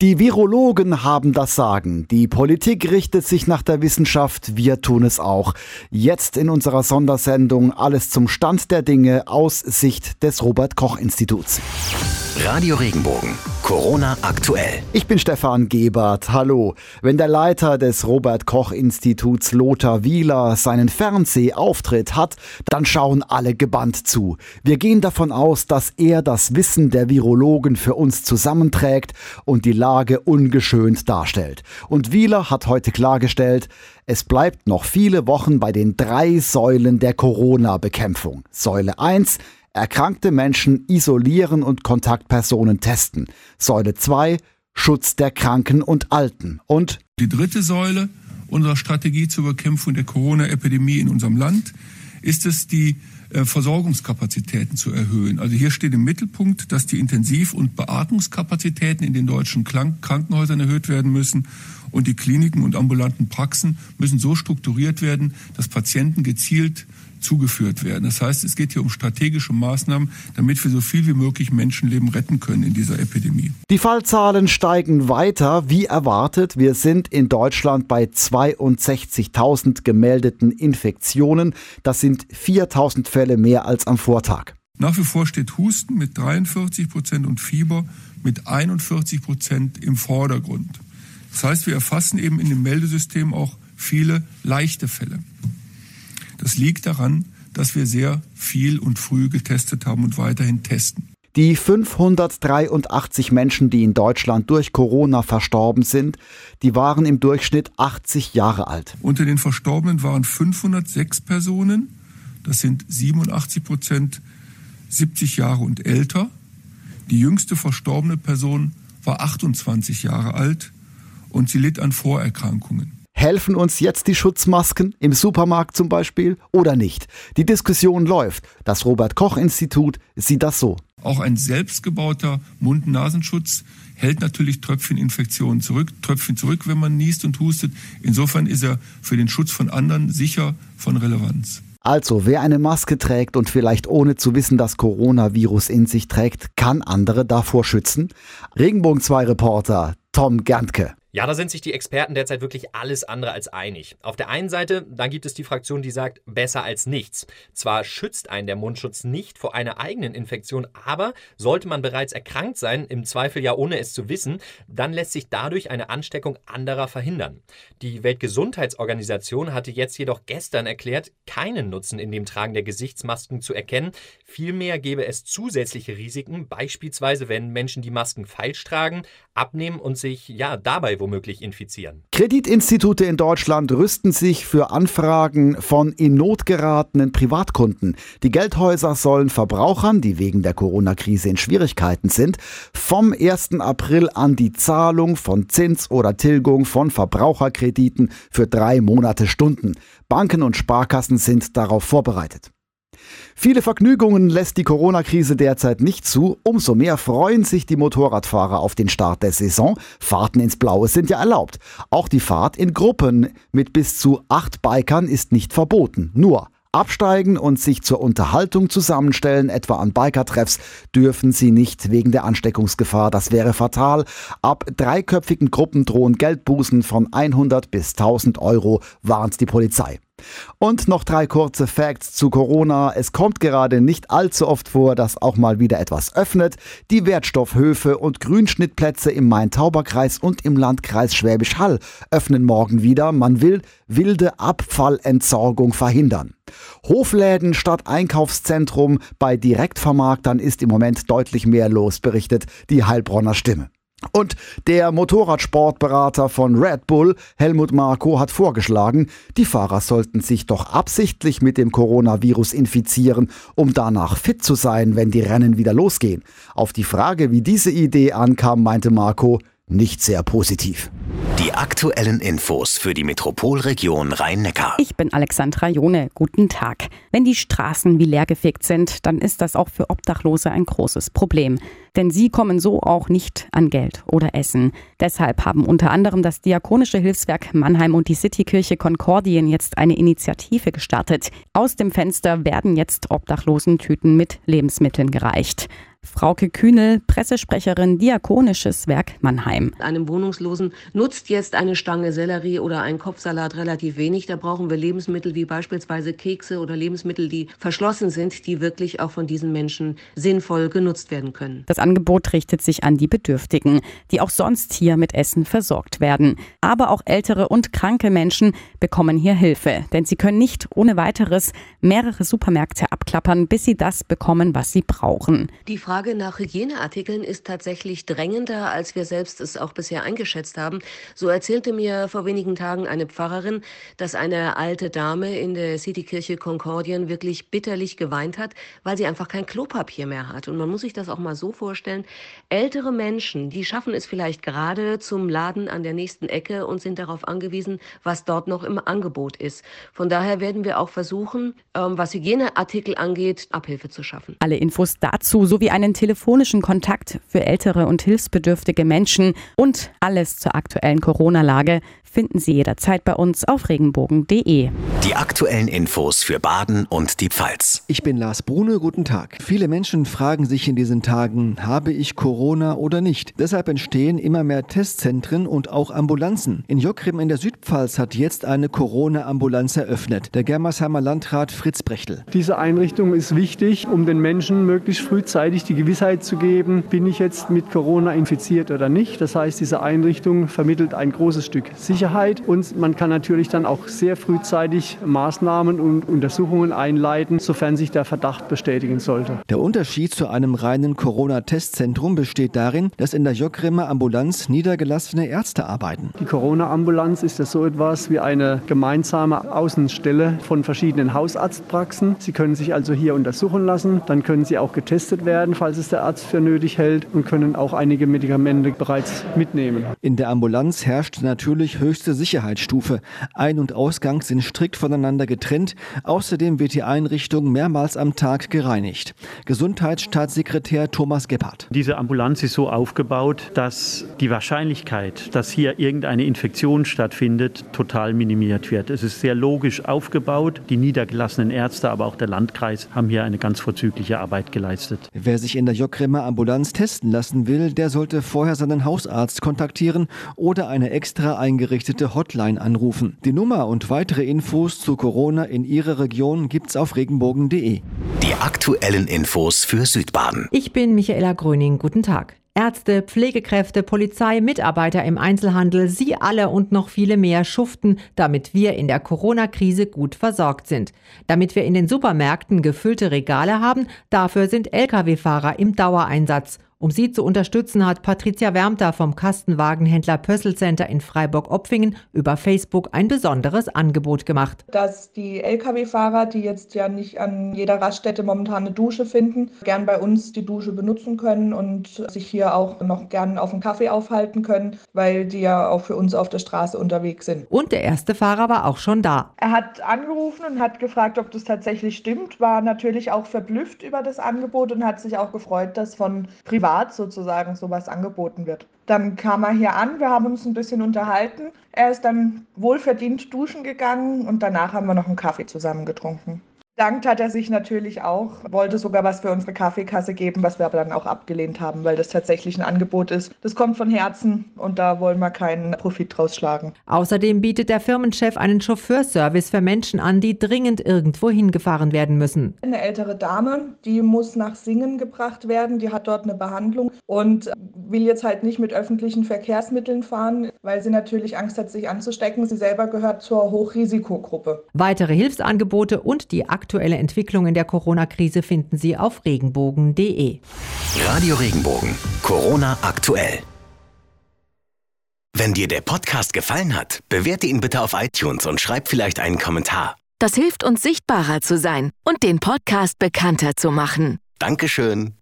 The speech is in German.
Die Virologen haben das Sagen. Die Politik richtet sich nach der Wissenschaft. Wir tun es auch. Jetzt in unserer Sondersendung alles zum Stand der Dinge aus Sicht des Robert Koch Instituts. Radio Regenbogen. Corona aktuell. Ich bin Stefan Gebert. Hallo. Wenn der Leiter des Robert Koch Instituts Lothar Wieler seinen Fernsehauftritt hat, dann schauen alle gebannt zu. Wir gehen davon aus, dass er das Wissen der Virologen für uns zusammenträgt und die Lage ungeschönt darstellt. Und Wieler hat heute klargestellt, es bleibt noch viele Wochen bei den drei Säulen der Corona-Bekämpfung. Säule 1 Erkrankte Menschen isolieren und Kontaktpersonen testen. Säule 2 Schutz der Kranken und Alten. Und die dritte Säule unserer Strategie zur Bekämpfung der Corona-Epidemie in unserem Land ist es, die äh, Versorgungskapazitäten zu erhöhen. Also hier steht im Mittelpunkt, dass die Intensiv- und Beatmungskapazitäten in den deutschen Krankenhäusern erhöht werden müssen und die Kliniken und ambulanten Praxen müssen so strukturiert werden, dass Patienten gezielt zugeführt werden. Das heißt, es geht hier um strategische Maßnahmen, damit wir so viel wie möglich Menschenleben retten können in dieser Epidemie. Die Fallzahlen steigen weiter, wie erwartet. Wir sind in Deutschland bei 62.000 gemeldeten Infektionen. Das sind 4.000 Fälle mehr als am Vortag. Nach wie vor steht Husten mit 43 Prozent und Fieber mit 41 Prozent im Vordergrund. Das heißt, wir erfassen eben in dem Meldesystem auch viele leichte Fälle. Das liegt daran, dass wir sehr viel und früh getestet haben und weiterhin testen. Die 583 Menschen, die in Deutschland durch Corona verstorben sind, die waren im Durchschnitt 80 Jahre alt. Unter den Verstorbenen waren 506 Personen, das sind 87 Prozent 70 Jahre und älter. Die jüngste verstorbene Person war 28 Jahre alt und sie litt an Vorerkrankungen. Helfen uns jetzt die Schutzmasken im Supermarkt zum Beispiel oder nicht? Die Diskussion läuft. Das Robert Koch Institut sieht das so. Auch ein selbstgebauter Mund-Nasenschutz hält natürlich Tröpfcheninfektionen zurück, Tröpfchen zurück, wenn man niest und hustet. Insofern ist er für den Schutz von anderen sicher von Relevanz. Also, wer eine Maske trägt und vielleicht ohne zu wissen das Coronavirus in sich trägt, kann andere davor schützen? Regenbogen 2 Reporter Tom Gerntke. Ja, da sind sich die Experten derzeit wirklich alles andere als einig. Auf der einen Seite, da gibt es die Fraktion, die sagt, besser als nichts. Zwar schützt einen der Mundschutz nicht vor einer eigenen Infektion, aber sollte man bereits erkrankt sein, im Zweifel ja ohne es zu wissen, dann lässt sich dadurch eine Ansteckung anderer verhindern. Die Weltgesundheitsorganisation hatte jetzt jedoch gestern erklärt, keinen Nutzen in dem Tragen der Gesichtsmasken zu erkennen. Vielmehr gäbe es zusätzliche Risiken, beispielsweise wenn Menschen die Masken falsch tragen, abnehmen und sich ja dabei womöglich infizieren. Kreditinstitute in Deutschland rüsten sich für Anfragen von in Not geratenen Privatkunden. Die Geldhäuser sollen Verbrauchern, die wegen der Corona-Krise in Schwierigkeiten sind, vom 1. April an die Zahlung von Zins oder Tilgung von Verbraucherkrediten für drei Monate stunden. Banken und Sparkassen sind darauf vorbereitet. Viele Vergnügungen lässt die Corona-Krise derzeit nicht zu. Umso mehr freuen sich die Motorradfahrer auf den Start der Saison. Fahrten ins Blaue sind ja erlaubt. Auch die Fahrt in Gruppen mit bis zu acht Bikern ist nicht verboten. Nur Absteigen und sich zur Unterhaltung zusammenstellen, etwa an Bikertreffs, dürfen sie nicht wegen der Ansteckungsgefahr. Das wäre fatal. Ab dreiköpfigen Gruppen drohen Geldbußen von 100 bis 1000 Euro, warnt die Polizei. Und noch drei kurze Facts zu Corona. Es kommt gerade nicht allzu oft vor, dass auch mal wieder etwas öffnet. Die Wertstoffhöfe und Grünschnittplätze im Main-Tauber-Kreis und im Landkreis Schwäbisch Hall öffnen morgen wieder. Man will wilde Abfallentsorgung verhindern. Hofläden statt Einkaufszentrum bei Direktvermarktern ist im Moment deutlich mehr los, berichtet die Heilbronner Stimme. Und der Motorradsportberater von Red Bull, Helmut Marko, hat vorgeschlagen, die Fahrer sollten sich doch absichtlich mit dem Coronavirus infizieren, um danach fit zu sein, wenn die Rennen wieder losgehen. Auf die Frage, wie diese Idee ankam, meinte Marco, nicht sehr positiv. Die aktuellen Infos für die Metropolregion Rhein-Neckar. Ich bin Alexandra Jone. Guten Tag. Wenn die Straßen wie leergefegt sind, dann ist das auch für Obdachlose ein großes Problem. denn sie kommen so auch nicht an Geld oder Essen. Deshalb haben unter anderem das Diakonische Hilfswerk Mannheim und die Citykirche Konkordien jetzt eine Initiative gestartet. Aus dem Fenster werden jetzt Obdachlosen Tüten mit Lebensmitteln gereicht. Frauke Kühnel, Pressesprecherin Diakonisches Werk Mannheim. Einem Wohnungslosen nutzt jetzt eine Stange Sellerie oder ein Kopfsalat relativ wenig. Da brauchen wir Lebensmittel wie beispielsweise Kekse oder Lebensmittel, die verschlossen sind, die wirklich auch von diesen Menschen sinnvoll genutzt werden können. Das Angebot richtet sich an die Bedürftigen, die auch sonst hier mit Essen versorgt werden. Aber auch ältere und kranke Menschen bekommen hier Hilfe, denn sie können nicht ohne weiteres mehrere Supermärkte abklappern, bis sie das bekommen, was sie brauchen. Die Frage nach Hygieneartikeln ist tatsächlich drängender, als wir selbst es auch bisher eingeschätzt haben. So erzählte mir vor wenigen Tagen eine Pfarrerin, dass eine alte Dame in der Citykirche Concordien wirklich bitterlich geweint hat, weil sie einfach kein Klopapier mehr hat. Und man muss sich das auch mal so vorstellen. Ältere Menschen, die schaffen es vielleicht gerade zum Laden an der nächsten Ecke und sind darauf angewiesen, was dort noch im Angebot ist. Von daher werden wir auch versuchen, ähm, was Hygieneartikel angeht, Abhilfe zu schaffen. Alle Infos dazu sowie einen telefonischen Kontakt für ältere und hilfsbedürftige Menschen und alles zur aktuellen Corona-Lage finden Sie jederzeit bei uns auf regenbogen.de. Die aktuellen Infos für Baden und die Pfalz. Ich bin Lars Brune, guten Tag. Viele Menschen fragen sich in diesen Tagen, habe ich Corona oder nicht? Deshalb entstehen immer mehr Testzentren und auch Ambulanzen. In Jockrim in der Südpfalz hat jetzt eine Corona-Ambulanz eröffnet. Der Germersheimer Landrat Fritz Brechtel. Diese Einrichtung ist wichtig, um den Menschen möglichst frühzeitig die Gewissheit zu geben, bin ich jetzt mit Corona infiziert oder nicht. Das heißt, diese Einrichtung vermittelt ein großes Stück Sicherheit und man kann natürlich dann auch sehr frühzeitig Maßnahmen und Untersuchungen einleiten, sofern sich der Verdacht bestätigen sollte. Der Unterschied zu einem reinen Corona-Testzentrum besteht darin, dass in der Jockrimer Ambulanz niedergelassene Ärzte arbeiten. Die Corona-Ambulanz ist ja so etwas wie eine gemeinsame Außenstelle von verschiedenen Hausarztpraxen. Sie können sich also hier untersuchen lassen, dann können sie auch getestet werden, falls es der Arzt für nötig hält und können auch einige Medikamente bereits mitnehmen. In der Ambulanz herrscht natürlich höchste Sicherheitsstufe. Ein- und Ausgang sind strikt voneinander getrennt. Außerdem wird die Einrichtung mehrmals am Tag gereinigt. Gesundheitsstaatssekretär Thomas Gebhardt. Diese Ambulanz ist so aufgebaut, dass die Wahrscheinlichkeit, dass hier irgendeine Infektion stattfindet, total minimiert wird. Es ist sehr logisch aufgebaut. Die niedergelassenen Ärzte, aber auch der Landkreis haben hier eine ganz vorzügliche Arbeit geleistet. Wer sich in der Jockremer Ambulanz testen lassen will, der sollte vorher seinen Hausarzt kontaktieren oder eine extra eingerichtete Hotline anrufen. Die Nummer und weitere Infos zu Corona in Ihrer Region gibt's auf regenbogen.de. Die aktuellen Infos für Südbaden. Ich bin Michaela Gröning. Guten Tag. Ärzte, Pflegekräfte, Polizei, Mitarbeiter im Einzelhandel, Sie alle und noch viele mehr schuften, damit wir in der Corona-Krise gut versorgt sind. Damit wir in den Supermärkten gefüllte Regale haben, dafür sind Lkw-Fahrer im Dauereinsatz. Um sie zu unterstützen, hat Patricia Wärmter vom Kastenwagenhändler Pössl Center in Freiburg-Opfingen über Facebook ein besonderes Angebot gemacht. Dass die Lkw-Fahrer, die jetzt ja nicht an jeder Raststätte momentan eine Dusche finden, gern bei uns die Dusche benutzen können und sich hier auch noch gern auf einen Kaffee aufhalten können, weil die ja auch für uns auf der Straße unterwegs sind. Und der erste Fahrer war auch schon da. Er hat angerufen und hat gefragt, ob das tatsächlich stimmt, war natürlich auch verblüfft über das Angebot und hat sich auch gefreut, dass von privat sozusagen sowas angeboten wird. Dann kam er hier an, wir haben uns ein bisschen unterhalten. Er ist dann wohlverdient duschen gegangen und danach haben wir noch einen Kaffee zusammen getrunken. Dankt hat er sich natürlich auch, wollte sogar was für unsere Kaffeekasse geben, was wir aber dann auch abgelehnt haben, weil das tatsächlich ein Angebot ist. Das kommt von Herzen und da wollen wir keinen Profit draus schlagen. Außerdem bietet der Firmenchef einen Chauffeurservice für Menschen an, die dringend irgendwo hingefahren werden müssen. Eine ältere Dame, die muss nach Singen gebracht werden, die hat dort eine Behandlung und will jetzt halt nicht mit öffentlichen Verkehrsmitteln fahren, weil sie natürlich Angst hat, sich anzustecken. Sie selber gehört zur Hochrisikogruppe. Weitere Hilfsangebote und die aktuelle Entwicklung in der Corona-Krise finden Sie auf regenbogen.de. Radio Regenbogen. Corona aktuell. Wenn dir der Podcast gefallen hat, bewerte ihn bitte auf iTunes und schreib vielleicht einen Kommentar. Das hilft uns sichtbarer zu sein und den Podcast bekannter zu machen. Dankeschön.